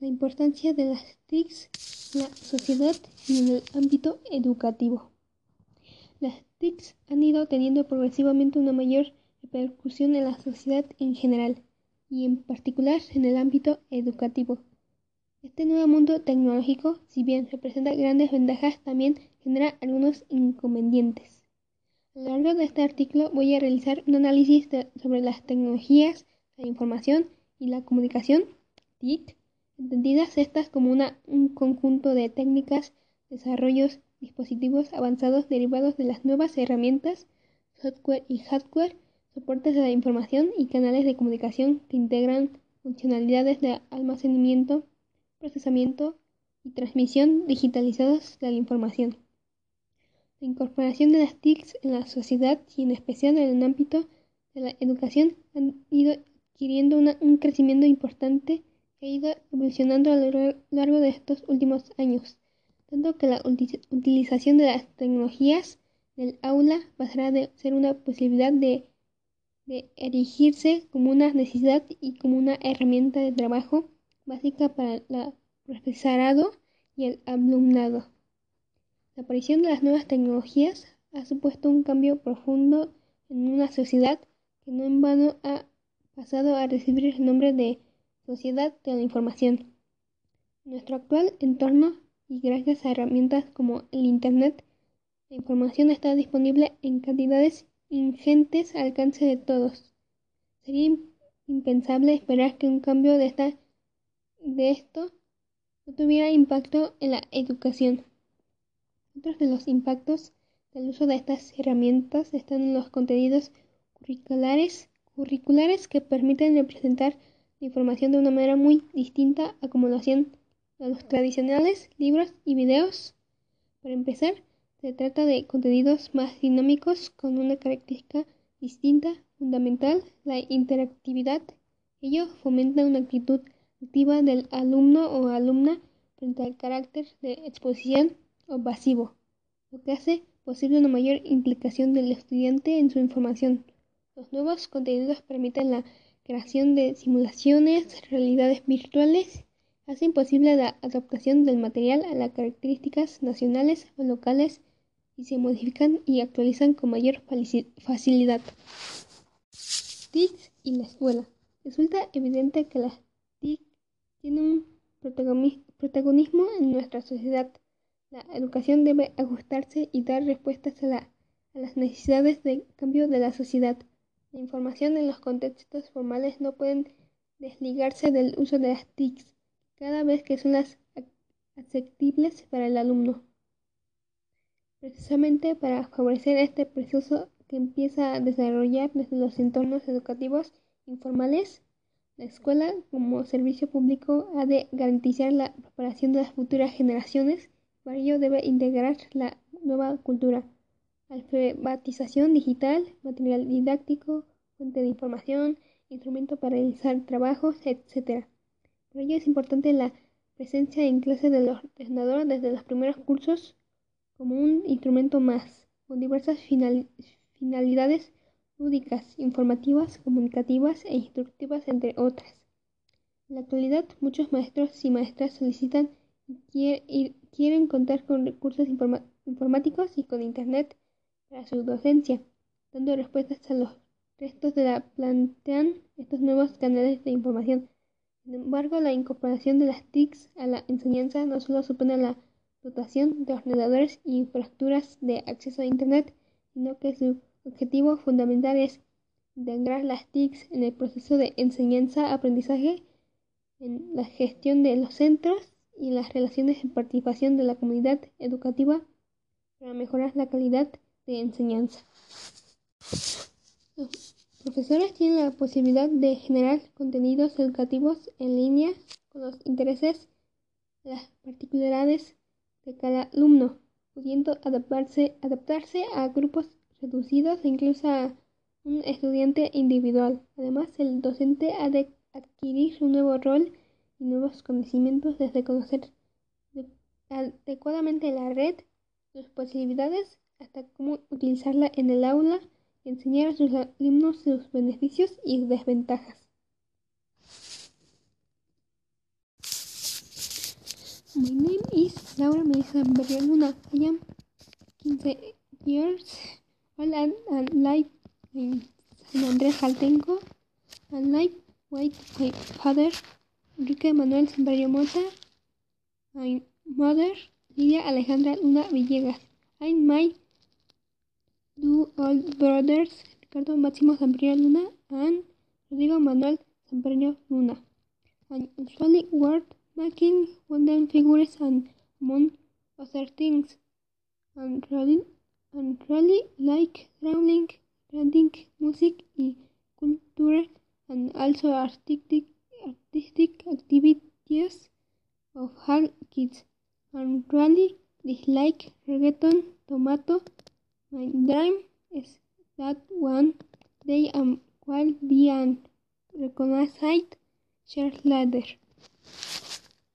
la importancia de las TICs en la sociedad y en el ámbito educativo. Las TICs han ido teniendo progresivamente una mayor repercusión en la sociedad en general y en particular en el ámbito educativo. Este nuevo mundo tecnológico, si bien representa grandes ventajas, también genera algunos inconvenientes. A lo largo de este artículo voy a realizar un análisis sobre las tecnologías, la información y la comunicación, TIC, entendidas estas como un conjunto de técnicas, desarrollos, dispositivos avanzados derivados de las nuevas herramientas, software y hardware, soportes de la información y canales de comunicación que integran funcionalidades de almacenamiento, procesamiento y transmisión digitalizados de la información. La incorporación de las TICs en la sociedad y en especial en el ámbito de la educación han ido adquiriendo un crecimiento importante que ha ido evolucionando a lo largo de estos últimos años, tanto que la utilización de las tecnologías del aula pasará de ser una posibilidad de, de erigirse como una necesidad y como una herramienta de trabajo básica para el profesorado y el alumnado. La aparición de las nuevas tecnologías ha supuesto un cambio profundo en una sociedad que no en vano ha pasado a recibir el nombre de sociedad de la información. Nuestro actual entorno y gracias a herramientas como el Internet, la información está disponible en cantidades ingentes al alcance de todos. Sería impensable esperar que un cambio de esta de esto no tuviera impacto en la educación. Otros de los impactos del uso de estas herramientas están en los contenidos curriculares, curriculares que permiten representar información de una manera muy distinta a como lo hacían los tradicionales libros y videos. Para empezar, se trata de contenidos más dinámicos con una característica distinta, fundamental, la interactividad. Ello fomenta una actitud activa del alumno o alumna frente al carácter de exposición o pasivo, lo que hace posible una mayor implicación del estudiante en su información. Los nuevos contenidos permiten la creación de simulaciones, realidades virtuales, hacen posible la adaptación del material a las características nacionales o locales y se modifican y actualizan con mayor facilidad. TIC y la escuela. Resulta evidente que las TIC tiene un protagonismo en nuestra sociedad. La educación debe ajustarse y dar respuestas a, las necesidades de cambio de la sociedad. La información en los contextos formales no pueden desligarse del uso de las TICs cada vez que son las aceptables para el alumno. Precisamente para favorecer este proceso que empieza a desarrollar desde los entornos educativos informales, la escuela, como servicio público, ha de garantizar la preparación de las futuras generaciones. Para ello debe integrar la nueva cultura, alfabetización digital, material didáctico, fuente de información, instrumento para realizar trabajos, etc. Por ello es importante la presencia en clase del ordenador desde los primeros cursos como un instrumento más, con diversas finalidades lúdicas, informativas, comunicativas e instructivas, entre otras. En la actualidad, muchos maestros y maestras solicitan y quieren contar con recursos informáticos y con Internet para su docencia, dando respuestas a los restos de la plantean estos nuevos canales de información. Sin embargo, la incorporación de las TICs a la enseñanza no solo supone la dotación de ordenadores y infraestructuras de acceso a Internet, sino que su objetivo fundamental es integrar las TICs en el proceso de enseñanza-aprendizaje, en la gestión de los centros y las relaciones de participación de la comunidad educativa para mejorar la calidad de enseñanza. Los profesores tienen la posibilidad de generar contenidos educativos en línea con los intereses, las particularidades de cada alumno, pudiendo adaptarse, adaptarse a grupos reducidos e incluso a un estudiante individual. Además, el docente ha de adquirir un nuevo rol y nuevos conocimientos desde conocer adecuadamente la red, sus posibilidades, hasta cómo utilizarla en el aula y enseñar a sus alumnos sus beneficios y desventajas. My name is Laura Melissa Luna. I am 15 years old and, and live in San Andrés Jaltenco. And live with my father, Enrique Manuel Sembrario Mota, my mother, Lidia Alejandra Luna Villegas, and my two old brothers, Ricardo Máximo Sembrario Luna and Rodrigo Manuel Sembrario Luna. I usually work making wooden figures and among other things. And really, and really like drawing, reading music y culture and also artistic artistic activities of all kids. And really dislike reggaeton tomato. My dream is that one day I will be an recognized cheerleader.